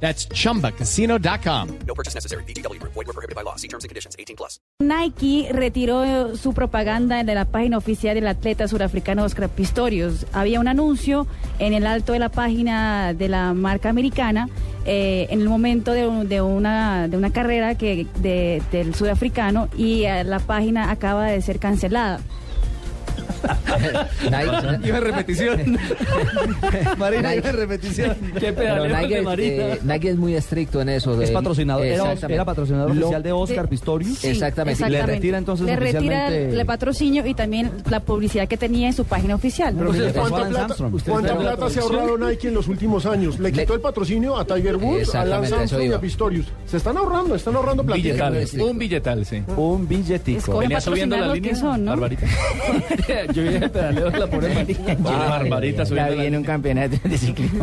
That's chumbacasino.com. No purchase necessary. Void were prohibited by law. See terms and conditions. 18 plus. Nike retiró su propaganda de la página oficial del atleta surafricano Oscar Pistorius. Había un anuncio en el alto de la página de la marca americana eh, en el momento de, un- de una, de una carrera que, de- del sudafricano y eh, la página acaba de ser cancelada. Nike, Iba en repetición. Marina, Nike. iba en repetición. Qué Nike, de Marina. eh, Nike es muy estricto en eso. Es patrocinador. Era, Exactamente. era patrocinador Lo- oficial de Oscar de- Pistorius. Sí, Exactamente. Le retira entonces Le retira oficialmente- el, el patrocinio y también la publicidad que tenía en su página oficial. Pero ¿Cuánta plata, cuánta plata se ha ahorrado Nike en los últimos años? Le Le- quitó el patrocinio a Tiger Woods, a Exactamente, Lance Armstrong y a Pistorius. Se están ahorrando, están ahorrando plata. Un billetal, sí. Un billetico. Venía subiendo la línea, son, ¿no? Yo vi el pedaleo de la pobre Marina. Barbarita subiendo la en un campeonato de ciclismo.